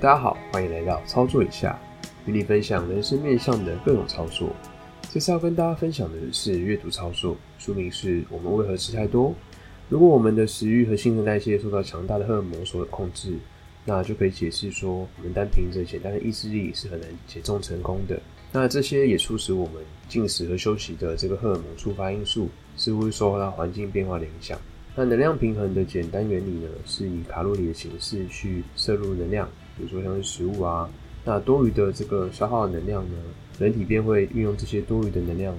大家好，欢迎来到操作一下，与你分享人生面向的各种操作。这次要跟大家分享的是阅读操作，书名是我们为何吃太多。如果我们的食欲和新陈代谢受到强大的荷尔蒙所控制，那就可以解释说，我们单凭着简单的意志力是很难减重成功的。那这些也促使我们进食和休息的这个荷尔蒙触发因素，似乎受到环境变化的影响。那能量平衡的简单原理呢，是以卡路里的形式去摄入能量，比如说像是食物啊，那多余的这个消耗的能量呢，人体便会运用这些多余的能量，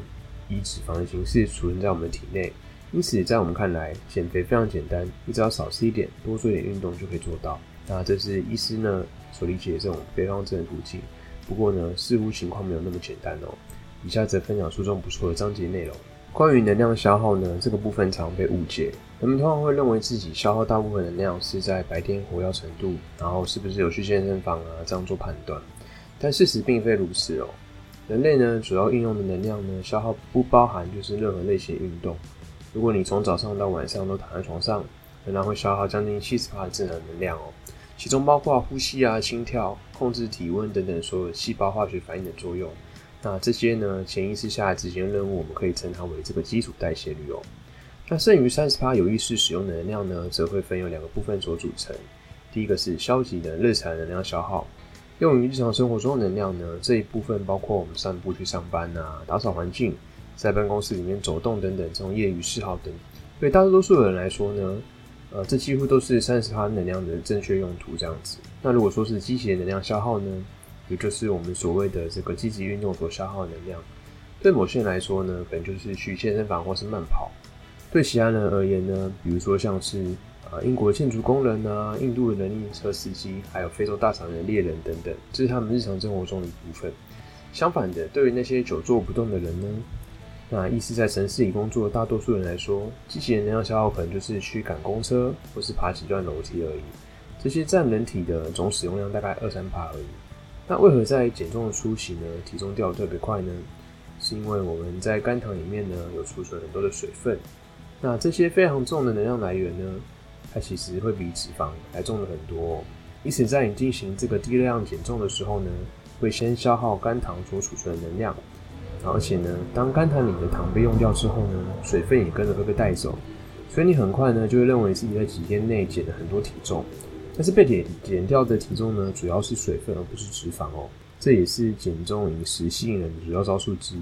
以脂肪的形式储存在我们的体内。因此，在我们看来，减肥非常简单，你只要少吃一点，多做一点运动就可以做到。那这是医师呢所理解的这种肥胖症的途径。不过呢，似乎情况没有那么简单哦。以下则分享书中不错的章节内容。关于能量消耗呢，这个部分常被误解。人们通常会认为自己消耗大部分能量是在白天活跃程度，然后是不是有去健身房啊这样做判断。但事实并非如此哦。人类呢主要运用的能量呢消耗不包含就是任何类型运动。如果你从早上到晚上都躺在床上，仍然会消耗将近七十帕的自然能量哦。其中包括呼吸啊、心跳、控制体温等等所有细胞化学反应的作用。那这些呢潜意识下执行任务，我们可以称它为这个基础代谢率哦。那剩余三十趴有意识使用能量呢，则会分有两个部分所组成。第一个是消极的日常能量消耗，用于日常生活中的能量呢，这一部分包括我们散步去上班啊，打扫环境，在办公室里面走动等等这种业余嗜好等。对大多数人来说呢，呃，这几乎都是三十趴能量的正确用途这样子。那如果说是积极的能量消耗呢，也就是我们所谓的这个积极运动所消耗的能量，对某些人来说呢，可能就是去健身房或是慢跑。对其他人而言呢，比如说像是啊英国建筑工人啊、印度的人力车司机，还有非洲大草原猎人等等，这是他们日常生活中的一部分。相反的，对于那些久坐不动的人呢，那意思在城市里工作的大多数人来说，机器人能量消耗可能就是去赶公车或是爬几段楼梯而已。这些占人体的总使用量大概二三趴而已。那为何在减重的初期呢，体重掉特别快呢？是因为我们在肝糖里面呢有储存很多的水分。那这些非常重的能量来源呢，它其实会比脂肪还重的很多。因此，在你进行这个低热量减重的时候呢，会先消耗肝糖所储存的能量，而且呢，当肝糖里的糖被用掉之后呢，水分也跟着会被带走，所以你很快呢就会认为自己在几天内减了很多体重。但是被减减掉的体重呢，主要是水分而不是脂肪哦。这也是减重饮食吸引人的主要招数之一。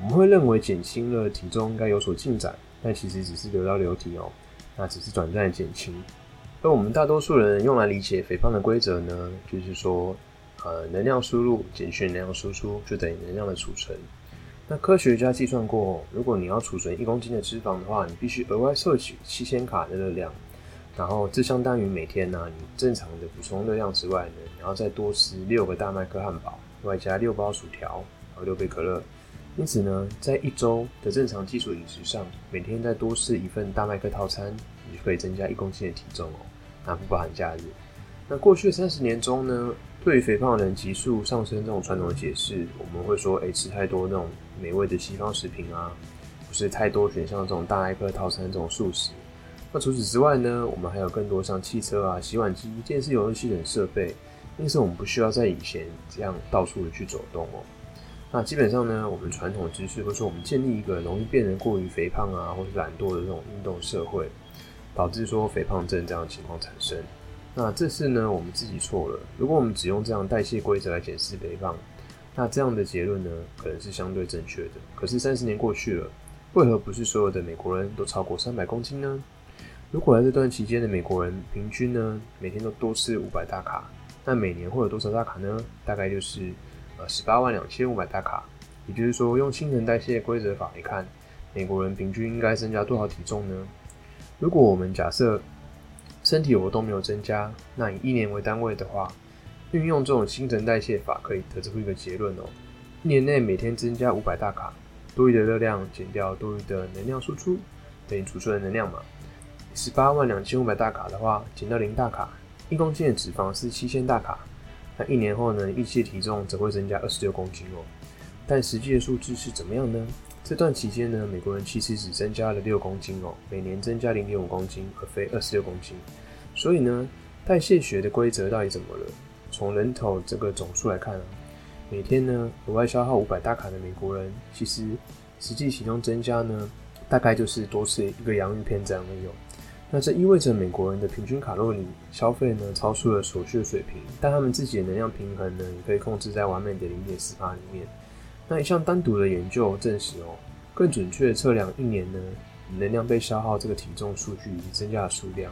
我们会认为减轻了体重应该有所进展。但其实只是流到流体哦，那只是短暂的减轻。而我们大多数人用来理解肥胖的规则呢，就是说，呃，能量输入减去能量输出就等于能量的储存。那科学家计算过，如果你要储存一公斤的脂肪的话，你必须额外摄取七千卡的热量，然后这相当于每天呢，你正常的补充热量之外呢，然后再多吃六个大麦克汉堡，外加六包薯条，还有六杯可乐。因此呢，在一周的正常基础饮食上，每天再多吃一份大麦克套餐，你就可以增加一公斤的体重哦。那不包含假日。那过去三十年中呢，对于肥胖人急速上升这种传统的解释，我们会说，哎，吃太多那种美味的西方食品啊，不是太多选项这种大麦克套餐这种素食。那除此之外呢，我们还有更多像汽车啊、洗碗机、电视游戏等设备，因此我们不需要在以前这样到处的去走动哦。那基本上呢，我们传统知识，或者说我们建立一个容易变得过于肥胖啊，或是懒惰的这种运动社会，导致说肥胖症这样的情况产生。那这次呢，我们自己错了。如果我们只用这样代谢规则来检视肥胖，那这样的结论呢，可能是相对正确的。可是三十年过去了，为何不是所有的美国人都超过三百公斤呢？如果在这段期间的美国人平均呢，每天都多吃五百大卡，那每年会有多少大卡呢？大概就是。呃，十八万两千五百大卡，也就是说，用新陈代谢规则法来看，美国人平均应该增加多少体重呢？如果我们假设身体活动没有增加，那以一年为单位的话，运用这种新陈代谢法可以得出一个结论哦：一年内每天增加五百大卡，多余的热量减掉多余的能量输出，等于储存的能量嘛。十八万两千五百大卡的话，减掉零大卡，一公斤的脂肪是七千大卡。那一年后呢？预期体重则会增加二十六公斤哦。但实际的数字是怎么样呢？这段期间呢，美国人其实只增加了六公斤哦，每年增加零点五公斤，而非二十六公斤。所以呢，代谢学的规则到底怎么了？从人头这个总数来看啊，每天呢额外消耗五百大卡的美国人，其实实际体重增加呢，大概就是多吃一个洋芋片这样而已。那这意味着美国人的平均卡路里消费呢超出了所需的水平，但他们自己的能量平衡呢也可以控制在完美的零点四八里面。那一项单独的研究证实哦，更准确的测量一年呢能量被消耗这个体重数据以及增加的数量。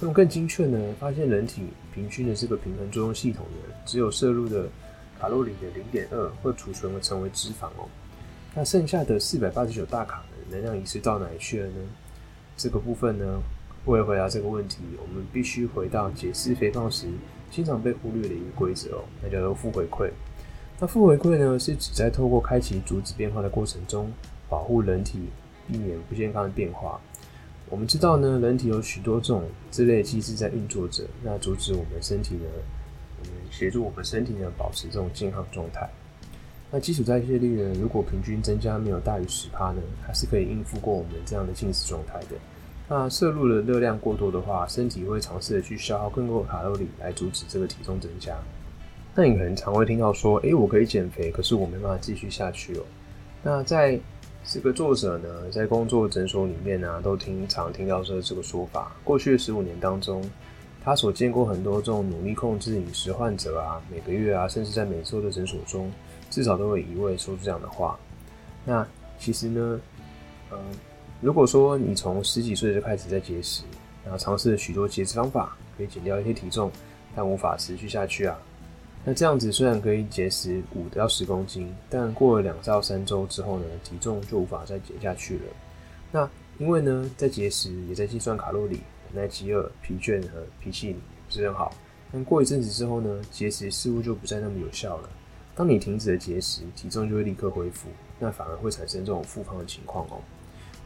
那么更精确呢，发现人体平均的这个平衡作用系统呢，只有摄入的卡路里的零点二会储存而成为脂肪哦。那剩下的四百八十九大卡的能量遗失到哪里去了呢？这个部分呢，为了回答这个问题，我们必须回到解释肥胖时经常被忽略的一个规则哦，那叫做负回馈。那负回馈呢，是指在透过开启阻止变化的过程中，保护人体避免不健康的变化。我们知道呢，人体有许多种这类机制在运作着，那阻止我们身体呢，我们，协助我们身体呢保持这种健康状态。那基础代谢率呢，如果平均增加没有大于十帕呢，还是可以应付过我们这样的进食状态的。那摄入的热量过多的话，身体会尝试的去消耗更多的卡路里来阻止这个体重增加。那你可能常会听到说，诶，我可以减肥，可是我没办法继续下去哦。那在这个作者呢，在工作诊所里面呢，都经常听到这这个说法。过去的十五年当中，他所见过很多这种努力控制饮食患者啊，每个月啊，甚至在每周的诊所中，至少都有一位说出这样的话。那其实呢，嗯，如果说你从十几岁就开始在节食，然后尝试了许多节食方法，可以减掉一些体重，但无法持续下去啊。那这样子虽然可以节食五到十公斤，但过了两到三周之后呢，体重就无法再减下去了。那因为呢，在节食也在计算卡路里，忍耐饥饿、疲倦和脾气不是很好。但过一阵子之后呢，节食似乎就不再那么有效了。当你停止了节食，体重就会立刻恢复，那反而会产生这种复胖的情况哦。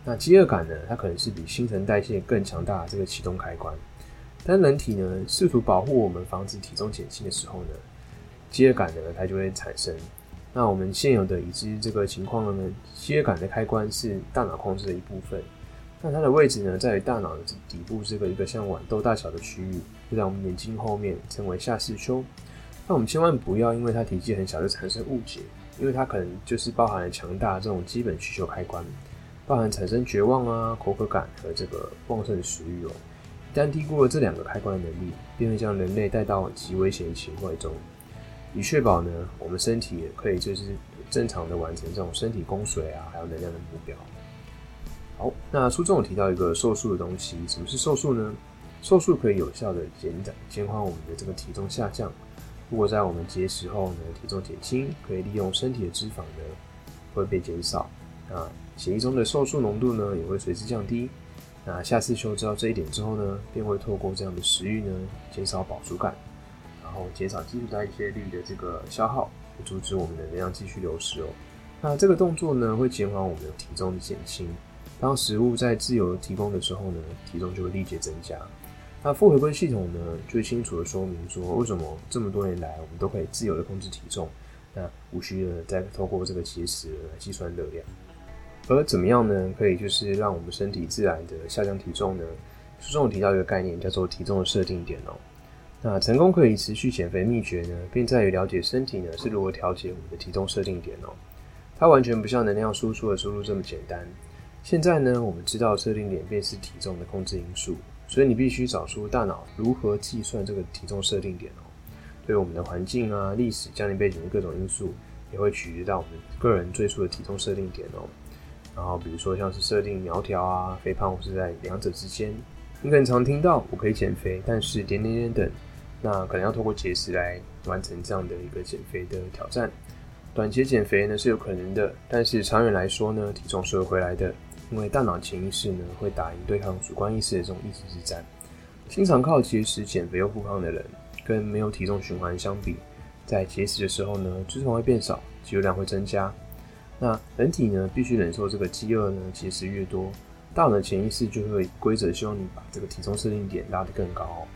那饥饿感呢，它可能是比新陈代谢更强大的这个启动开关。当人体呢试图保护我们，防止体重减轻的时候呢？饥饿感呢，它就会产生。那我们现有的已知这个情况呢，饥饿感的开关是大脑控制的一部分。那它的位置呢，在于大脑的底部这个一个像豌豆大小的区域，就在我们眼睛后面，称为下视丘。那我们千万不要因为它体积很小就产生误解，因为它可能就是包含了强大这种基本需求开关，包含产生绝望啊、口渴感和这个旺盛的食欲哦。一旦低估了这两个开关的能力，便会将人类带到极危险的情况中。以确保呢，我们身体也可以就是正常的完成这种身体供水啊，还有能量的目标。好，那书中有提到一个瘦素的东西，什么是瘦素呢？瘦素可以有效的减减减缓我们的这个体重下降。如果在我们节食后呢，体重减轻，可以利用身体的脂肪呢会被减少，那血液中的瘦素浓度呢也会随之降低。那下次修知道这一点之后呢，便会透过这样的食欲呢，减少饱足感。然后减少基础代谢率的这个消耗，阻止我们的能量继续流失哦。那这个动作呢，会减缓我们的体重的减轻。当食物在自由提供的时候呢，体重就会立即增加。那负回归系统呢，就清楚的说明说，为什么这么多年来我们都可以自由的控制体重，那无需的再透过这个节食来计算热量。而怎么样呢？可以就是让我们身体自然的下降体重呢？书中提到一个概念，叫做体重的设定点哦。那成功可以持续减肥秘诀呢，并在于了解身体呢是如何调节我们的体重设定点哦。它完全不像能量输出的输入这么简单。现在呢，我们知道设定点便是体重的控制因素，所以你必须找出大脑如何计算这个体重设定点哦。对我们的环境啊、历史、家庭背景的各种因素，也会取决到我们个人最初的体重设定点哦。然后比如说像是设定苗条啊、肥胖，或是在两者之间。你可能常听到我可以减肥，但是点点点等。那可能要通过节食来完成这样的一个减肥的挑战。短期减肥呢是有可能的，但是长远来说呢，体重是会回来的，因为大脑潜意识呢会打赢对抗主观意识的这种意志之战。经常靠节食减肥又复胖的人，跟没有体重循环相比，在节食的时候呢，脂肪会变少，肌肉量会增加。那人体呢必须忍受这个饥饿呢，节食越多，大脑的潜意识就会规则希望你把这个体重设定点拉得更高。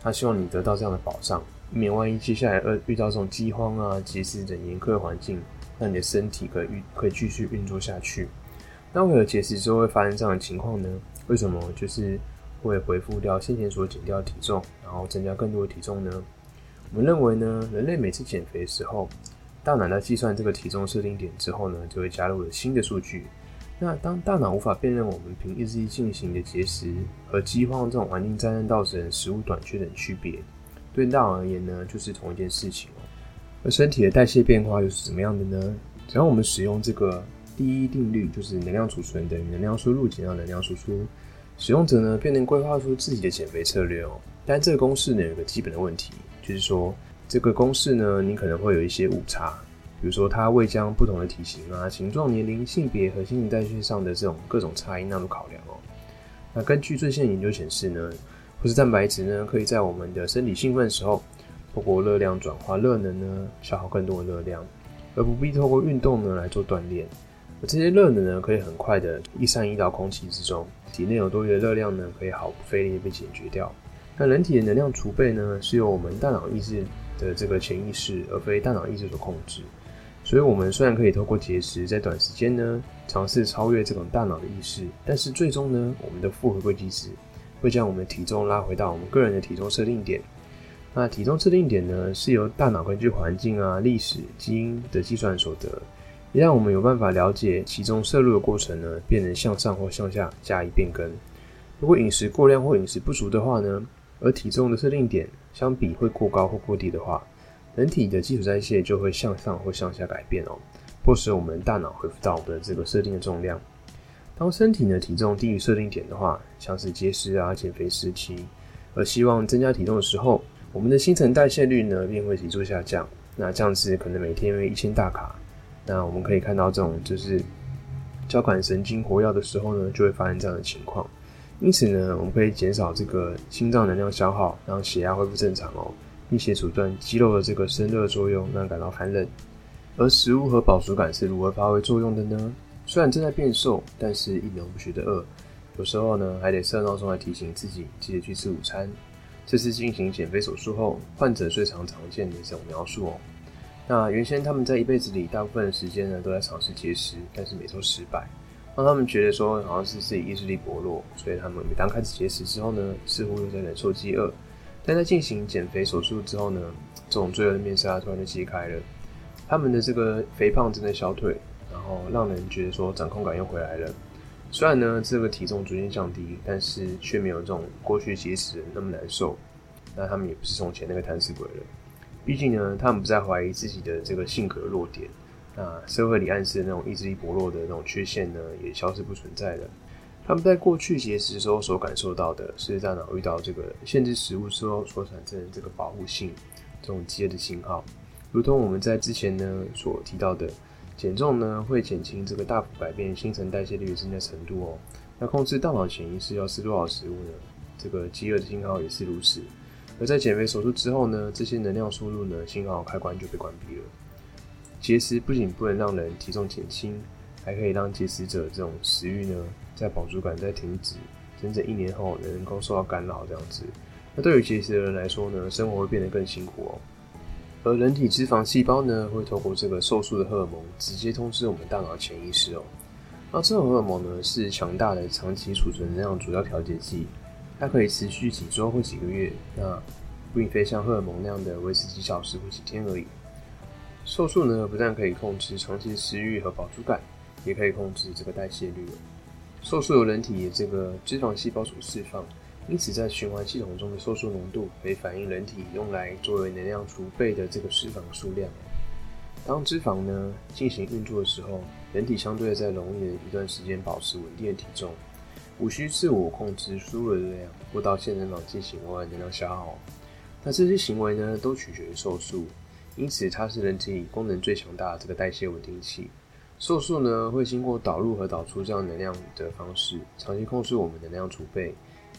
他希望你得到这样的保障，以免万一接下来呃遇到这种饥荒啊、节食等严苛的环境，让你的身体可以运可以继续运作下去。那为何节食之后会发生这样的情况呢？为什么就是会恢复掉先前所减掉的体重，然后增加更多的体重呢？我们认为呢，人类每次减肥的时候，大脑在计算这个体重设定点之后呢，就会加入了新的数据。那当大脑无法辨认我们凭意志力进行的节食和饥荒这种环境灾难造成食物短缺等区别，对大脑而言呢，就是同一件事情哦。而身体的代谢变化又是怎么样的呢？只要我们使用这个第一定律，就是能量储存等于能量输入减掉能量输出，使用者呢便能规划出自己的减肥策略哦。但这个公式呢有个基本的问题，就是说这个公式呢你可能会有一些误差。比如说，它未将不同的体型啊、形状、年龄、性别和新陈代谢上的这种各种差异纳入考量哦。那根据最新的研究显示呢，或是蛋白质呢，可以在我们的身体兴奋的时候，透过热量转化热能呢，消耗更多的热量，而不必透过运动呢来做锻炼。而这些热能呢，可以很快的一散移到空气之中，体内有多余的热量呢，可以毫不费力被解决掉。那人体的能量储备呢，是由我们大脑意志的这个潜意识，而非大脑意识所控制。所以，我们虽然可以透过节食，在短时间呢尝试超越这种大脑的意识，但是最终呢，我们的负回归机制会将我们的体重拉回到我们个人的体重设定点。那体重设定点呢，是由大脑根据环境啊、历史、基因的计算所得，也让我们有办法了解其中摄入的过程呢，便能向上或向下加以变更。如果饮食过量或饮食不足的话呢，而体重的设定点相比会过高或过低的话。人体的基础代谢就会向上或向下改变哦，迫使我们大脑恢复到我们的这个设定的重量。当身体的体重低于设定点的话，像是节食啊、减肥时期，而希望增加体重的时候，我们的新陈代谢率呢便会急速下降。那这样子可能每天为一千大卡。那我们可以看到这种就是交感神经活跃的时候呢，就会发生这样的情况。因此呢，我们可以减少这个心脏能量消耗，让血压恢复正常哦。并且阻断肌肉的这个生热作用，让感到寒冷。而食物和饱足感是如何发挥作用的呢？虽然正在变瘦，但是一点不觉得饿。有时候呢，还得设闹钟来提醒自己记得去吃午餐。这是进行减肥手术后患者最常常见的这种描述哦。那原先他们在一辈子里大部分的时间呢，都在尝试节食，但是每周失败，让他们觉得说好像是自己意志力薄弱，所以他们每当开始节食之后呢，似乎又在忍受饥饿。但在进行减肥手术之后呢，这种罪恶的面纱突然就揭开了，他们的这个肥胖正在消退，然后让人觉得说掌控感又回来了。虽然呢这个体重逐渐降低，但是却没有这种过去节食那么难受。那他们也不是从前那个贪吃鬼了，毕竟呢他们不再怀疑自己的这个性格弱点，那社会里暗示的那种意志力薄弱的那种缺陷呢也消失不存在了。他们在过去节食时候所感受到的是大脑遇到这个限制食物之后所产生的这个保护性这种饥饿的信号，如同我们在之前呢所提到的，减重呢会减轻这个大幅改变新陈代谢率的增加程度哦。那控制大脑潜意识要吃多少食物呢？这个饥饿的信号也是如此。而在减肥手术之后呢，这些能量输入呢信号开关就被关闭了。节食不仅不能让人体重减轻，还可以让节食者这种食欲呢。在饱足感在停止整整一年后，能够受到干扰这样子，那对于节食的人来说呢，生活会变得更辛苦哦。而人体脂肪细胞呢，会透过这个瘦素的荷尔蒙，直接通知我们大脑潜意识哦。那这种荷尔蒙呢，是强大的长期储存能量主要调节剂，它可以持续几周或几个月，那并非像荷尔蒙那样的维持几小时或几天而已。瘦素呢，不但可以控制长期食欲和饱足感，也可以控制这个代谢率。瘦素由人体这个脂肪细胞所释放，因此在循环系统中的瘦素浓度可以反映人体用来作为能量储备的这个脂肪数量。当脂肪呢进行运作的时候，人体相对在容易的一段时间保持稳定的体重，无需自我控制输入的热量或到健身房进行额外能量消耗。那这些行为呢都取决于瘦素，因此它是人体功能最强大的这个代谢稳定器。瘦素呢会经过导入和导出这样能量的方式，长期控制我们能量储备。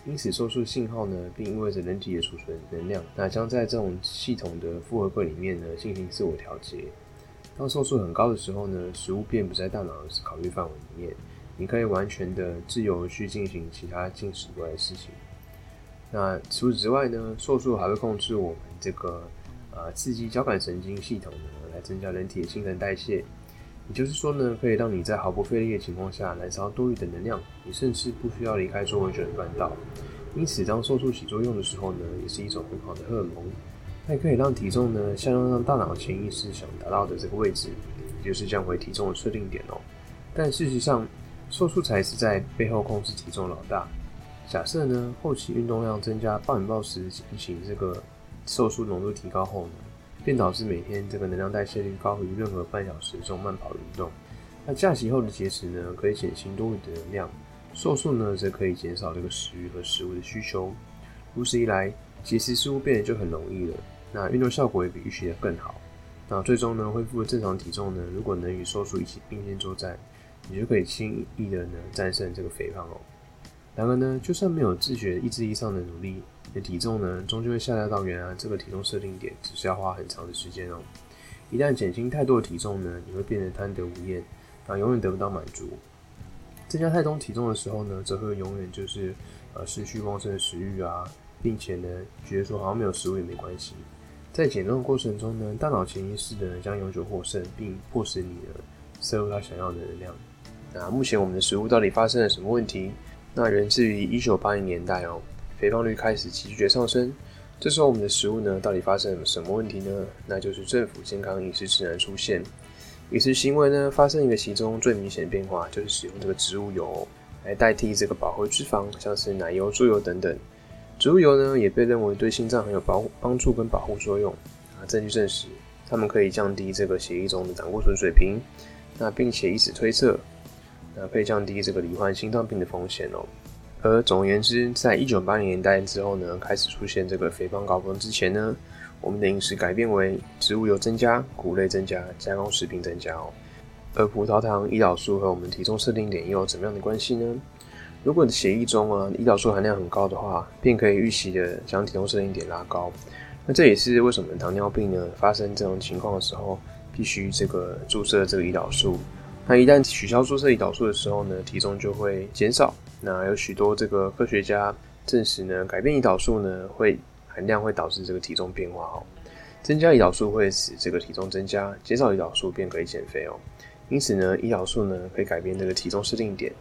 因此，瘦素信号呢，并意味着人体的储存能量，那将在这种系统的复合柜里面呢进行自我调节。当瘦素很高的时候呢，食物便不在大脑的考虑范围里面，你可以完全的自由去进行其他进食以外的事情。那除此之外呢，瘦素还会控制我们这个啊刺激交感神经系统呢，来增加人体的新陈代谢。也就是说呢，可以让你在毫不费力的情况下燃烧多余的能量，你甚至不需要离开座位就能办到。因此，当瘦素起作用的时候呢，也是一种很好的荷尔蒙。它也可以让体重呢下降到大脑潜意识想达到的这个位置，也就是降回体重的设定点哦。但事实上，瘦素才是在背后控制体重老大。假设呢后期运动量增加，暴饮暴食引起这个瘦素浓度提高后呢，便导致每天这个能量代谢率高于任何半小时这种慢跑运动。那假期后的节食呢，可以减轻多余的能量；瘦素呢，则可以减少这个食欲和食物的需求。如此一来，节食似乎变得就很容易了。那运动效果也比预期的更好。那最终呢，恢复正常体重呢，如果能与瘦素一起并肩作战，你就可以轻易的呢战胜这个肥胖哦。然而呢，就算没有自觉意志力上的努力，你的体重呢，终究会下降到原来这个体重设定点，只是要花很长的时间哦。一旦减轻太多的体重呢，你会变得贪得无厌。啊，永远得不到满足。增加太重体重的时候呢，则会永远就是呃失去旺盛的食欲啊，并且呢，觉得说好像没有食物也没关系。在减重的过程中呢，大脑潜意识的将永久获胜，并迫使你呢摄入他想要的能量。那目前我们的食物到底发生了什么问题？那源自于一九八零年代哦，肥胖率开始急剧上升。这时候我们的食物呢，到底发生了什么问题呢？那就是政府健康饮食指南出现。饮食行为呢，发生一个其中最明显的变化，就是使用这个植物油来代替这个饱和脂肪，像是奶油、猪油等等。植物油呢，也被认为对心脏很有保帮助跟保护作用啊。证据证实，它们可以降低这个血液中的胆固醇水平，那并且以此推测，那可以降低这个罹患心脏病的风险哦。而总而言之，在一九八零年代之后呢，开始出现这个肥胖高峰之前呢。我们的饮食改变为植物油增加、谷类增加、加工食品增加哦。而葡萄糖、胰岛素和我们体重设定点又有怎么样的关系呢？如果你的血液中啊胰岛素含量很高的话，便可以预期的将体重设定点拉高。那这也是为什么糖尿病呢发生这种情况的时候，必须这个注射这个胰岛素。那一旦取消注射胰岛素的时候呢，体重就会减少。那有许多这个科学家证实呢，改变胰岛素呢会。含量会导致这个体重变化哦，增加胰岛素会使这个体重增加，减少胰岛素便可以减肥哦。因此呢，胰岛素呢可以改变这个体重设定点，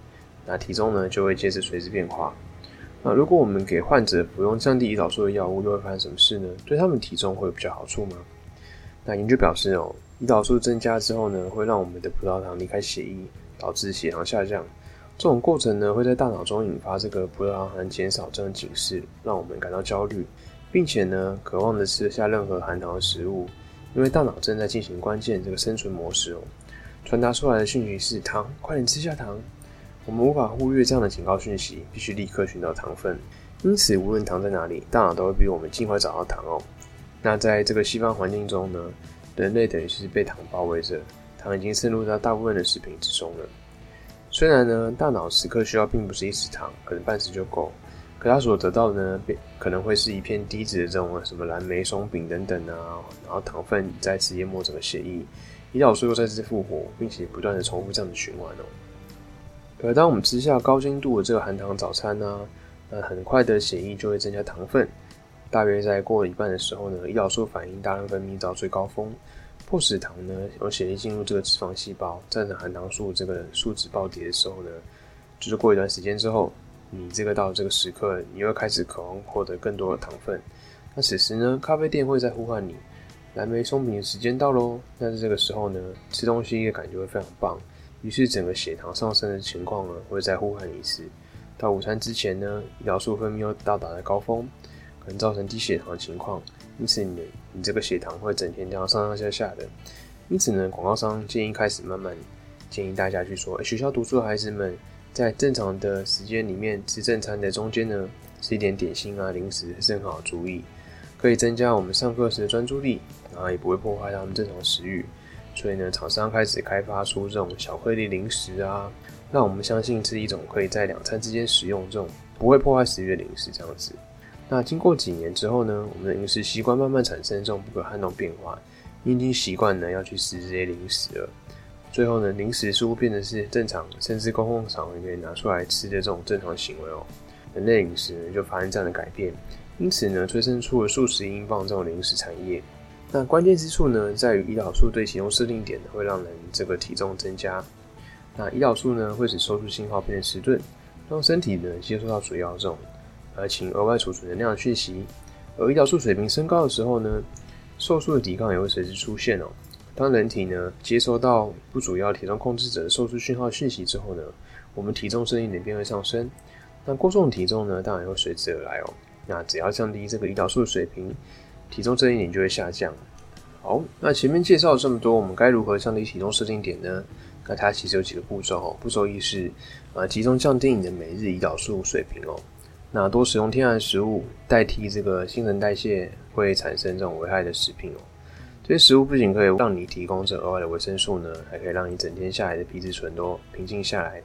那体重呢就会接着随之变化。那如果我们给患者服用降低胰岛素的药物，又会发生什么事呢？对他们体重会有比较好处吗？那研究表示哦，胰岛素增加之后呢，会让我们的葡萄糖离开血液，导致血糖下降。这种过程呢，会在大脑中引发这个葡萄糖含减少这种警示，让我们感到焦虑。并且呢，渴望的吃下任何含糖的食物，因为大脑正在进行关键这个生存模式哦。传达出来的讯息是糖，快点吃下糖。我们无法忽略这样的警告讯息，必须立刻寻找糖分。因此，无论糖在哪里，大脑都会比我们尽快找到糖哦。那在这个西方环境中呢，人类等于是被糖包围着，糖已经渗入到大部分的食品之中了。虽然呢，大脑时刻需要并不是一匙糖，可能半匙就够。可他所得到的呢，可能会是一片低脂的这种什么蓝莓松饼等等啊，然后糖分再次淹没整个血液，胰岛素又再次复活，并且不断的重复这样的循环哦。而当我们吃下高精度的这个含糖早餐呢，那很快的血液就会增加糖分，大约在过了一半的时候呢，胰岛素反应大量分泌到最高峰，迫使糖呢由血液进入这个脂肪细胞，在含糖素这个数值暴跌的时候呢，就是过一段时间之后。你这个到这个时刻，你又开始渴望获得更多的糖分。那此时呢，咖啡店会在呼唤你，蓝莓松饼的时间到喽。但是这个时候呢，吃东西的感觉会非常棒。于是整个血糖上升的情况呢，会再呼唤一次。到午餐之前呢，胰岛素分泌又到达了高峰，可能造成低血糖的情况。因此你你这个血糖会整天这样上上下下的。因此呢，广告商建议开始慢慢建议大家去说，学校读书的孩子们。在正常的时间里面吃正餐的中间呢，吃一点点心啊、零食是很好的主意，可以增加我们上课时的专注力，然后也不会破坏他们正常的食欲。所以呢，厂商开始开发出这种小颗粒零食啊，让我们相信是一种可以在两餐之间使用这种不会破坏食欲的零食这样子。那经过几年之后呢，我们的饮食习惯慢慢产生这种不可撼动变化，已经习惯呢要去吃这些零食了。最后呢，零食似乎变得是正常，甚至公共场合可以拿出来吃的这种正常行为哦。人类饮食呢就发生这样的改变，因此呢催生出了数十英镑这种零食产业。那关键之处呢在于胰岛素对体重设定点会让人这个体重增加。那胰岛素呢会使收缩信号变得迟钝，让身体呢接收到主要这种而请额外储存能量的讯息。而胰岛素水平升高的时候呢，瘦素的抵抗也会随之出现哦。当人体呢接收到不主要体重控制者的瘦素讯号讯息之后呢，我们体重设定点便会上升。那过重的体重呢，当然也会随之而来哦。那只要降低这个胰岛素水平，体重设定点就会下降。好，那前面介绍了这么多，我们该如何降低体重设定点呢？那它其实有几个步骤哦。步骤一是，呃，集中降低你的每日胰岛素水平哦。那多使用天然食物代替这个新陈代谢会产生这种危害的食品哦。这些食物不仅可以让你提供这额外的维生素呢，还可以让你整天下来的皮质醇都平静下来。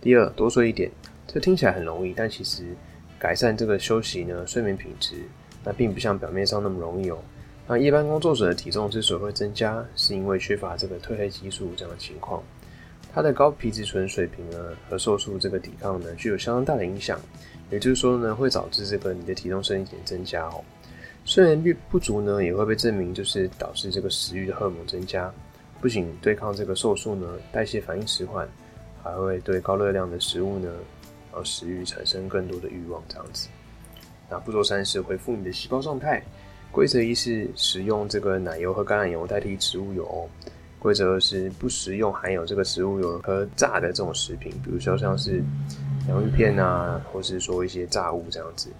第二，多睡一点。这听起来很容易，但其实改善这个休息呢，睡眠品质，那并不像表面上那么容易哦。那一般工作者的体重之所以会增加，是因为缺乏这个褪黑激素这样的情况。它的高皮质醇水平呢，和瘦素这个抵抗呢，具有相当大的影响。也就是说呢，会导致这个你的体重升一点增加哦。睡眠率不足呢，也会被证明就是导致这个食欲的荷尔蒙增加，不仅对抗这个瘦素呢，代谢反应迟缓，还会对高热量的食物呢，呃，食欲产生更多的欲望这样子。那步骤三是恢复你的细胞状态。规则一是食用这个奶油和橄榄油代替植物油。规则二是不食用含有这个植物油和炸的这种食品，比如说像是洋芋片啊，或是说一些炸物这样子。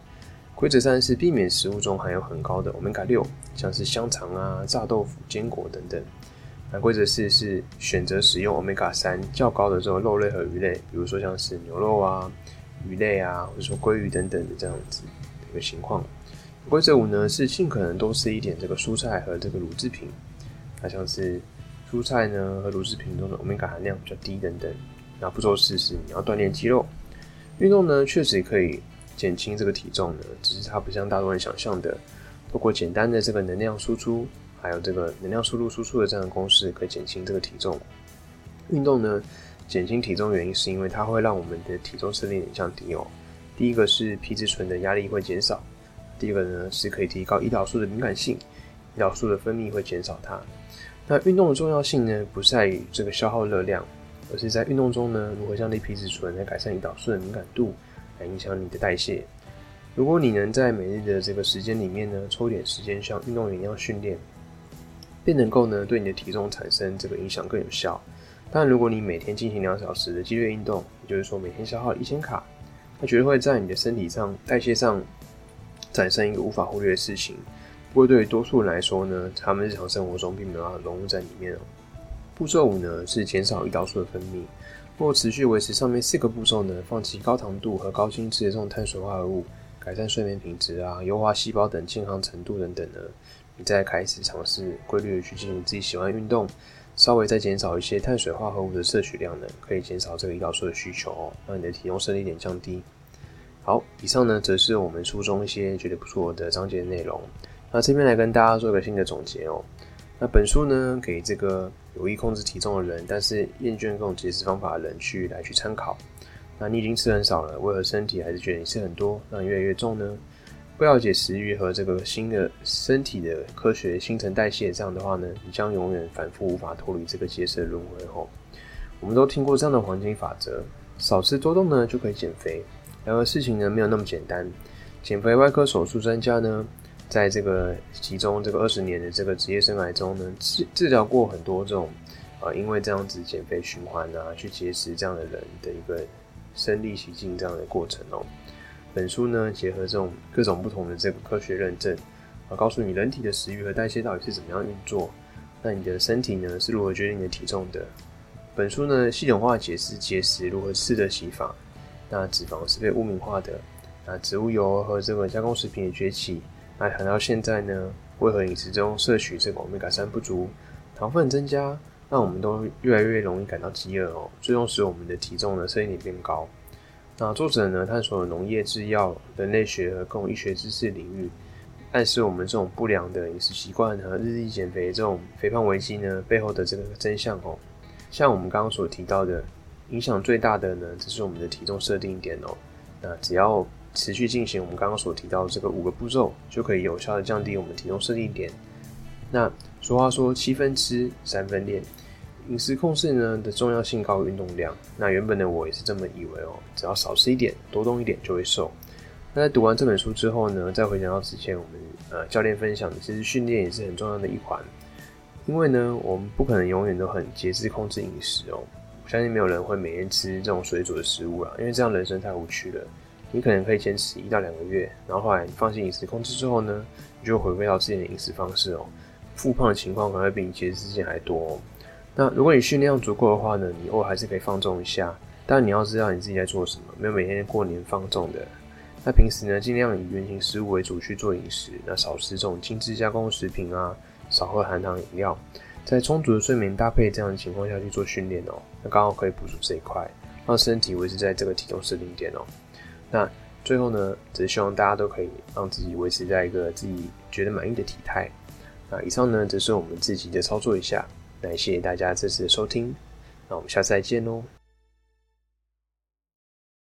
规则三是避免食物中含有很高的欧米伽六，像是香肠啊、炸豆腐、坚果等等。那规则四是选择使用欧米伽三较高的这种肉类和鱼类，比如说像是牛肉啊、鱼类啊，或者说鲑鱼等等的这样子的一个情况。规则五呢是尽可能多吃一点这个蔬菜和这个乳制品，那像是蔬菜呢和乳制品中的欧米伽含量比较低等等。那步骤四是你要锻炼肌肉，运动呢确实可以减轻这个体重呢，只是它不像大多人想象的，透过简单的这个能量输出，还有这个能量输入输出的这样的公式可以减轻这个体重。运动呢减轻体重原因是因为它会让我们的体重设定点降低哦。第一个是皮质醇的压力会减少。第二个呢，是可以提高胰岛素的敏感性，胰岛素的分泌会减少它。那运动的重要性呢，不在于这个消耗热量，而是在运动中呢，如何降低皮质醇来改善胰岛素的敏感度，来影响你的代谢。如果你能在每日的这个时间里面呢，抽点时间像运动员一样训练，便能够呢，对你的体重产生这个影响更有效。但如果你每天进行两小时的激烈运动，也就是说每天消耗一千卡，那绝对会在你的身体上代谢上。产生一个无法忽略的事情，不过对于多数人来说呢，他们日常生活中并没有融入在里面哦。步骤五呢是减少胰岛素的分泌。如果持续维持上面四个步骤呢，放弃高糖度和高精致的这种碳水化合物，改善睡眠品质啊，优化细胞等健康程度等等呢，你再开始尝试规律的去进行自己喜欢运动，稍微再减少一些碳水化合物的摄取量呢，可以减少这个胰岛素的需求哦，让你的体重生理点降低。好，以上呢则是我们书中一些觉得不错的章节内容。那这边来跟大家做一个新的总结哦。那本书呢给这个有意控制体重的人，但是厌倦各种节食方法的人去来去参考。那你已经吃很少了，为何身体还是觉得你吃很多，让你越来越重呢？不了解食欲和这个新的身体的科学新陈代谢，这样的话呢，你将永远反复无法脱离这个节食的轮回吼。我们都听过这样的黄金法则：少吃多动呢就可以减肥。然而事情呢没有那么简单。减肥外科手术专家呢，在这个其中这个二十年的这个职业生涯中呢，治治疗过很多这种啊，因为这样子减肥循环啊，去节食这样的人的一个身历其境这样的过程哦。本书呢，结合这种各种不同的这个科学认证啊，告诉你人体的食欲和代谢到底是怎么样运作，那你的身体呢是如何决定你的体重的。本书呢，系统化解释节食如何吃的洗法。那脂肪是被污名化的，那植物油和这个加工食品的崛起，那谈到现在呢，为何饮食中摄取这个欧米伽三不足，糖分增加，让我们都越来越容易感到饥饿哦，最终使我们的体重呢，身体变高。那作者呢，探索了农业、制药、人类学和各种医学知识领域，暗示我们这种不良的饮食习惯和日益减肥这种肥胖危机呢背后的这个真相哦，像我们刚刚所提到的。影响最大的呢，这是我们的体重设定点哦。那只要持续进行我们刚刚所提到的这个五个步骤，就可以有效的降低我们体重设定点。那俗话说七分吃三分练，饮食控制呢的重要性高于运动量。那原本的我也是这么以为哦，只要少吃一点，多动一点就会瘦。那在读完这本书之后呢，再回想到之前我们呃教练分享的，其实训练也是很重要的一环。因为呢，我们不可能永远都很节制控制饮食哦。我相信没有人会每天吃这种水煮的食物啦，因为这样人生太无趣了。你可能可以坚持一到两个月，然后后来你放弃饮食控制之后呢，你就回归到之前的饮食方式哦。复胖的情况可能会比你节食之前还多哦。那如果你训练量足够的话呢，你偶尔还是可以放纵一下。但你要知道你自己在做什么，没有每天过年放纵的。那平时呢，尽量以原型食物为主去做饮食，那少吃这种精致加工食品啊，少喝含糖饮料，在充足的睡眠搭配这样的情况下去做训练哦，那刚好可以补足这一块，让身体维持在这个体重设定点哦。那最后呢，只希望大家都可以让自己维持在一个自己觉得满意的体态。那以上呢，则是我们自己的操作一下。那谢谢大家这次的收听，那我们下次再见喽。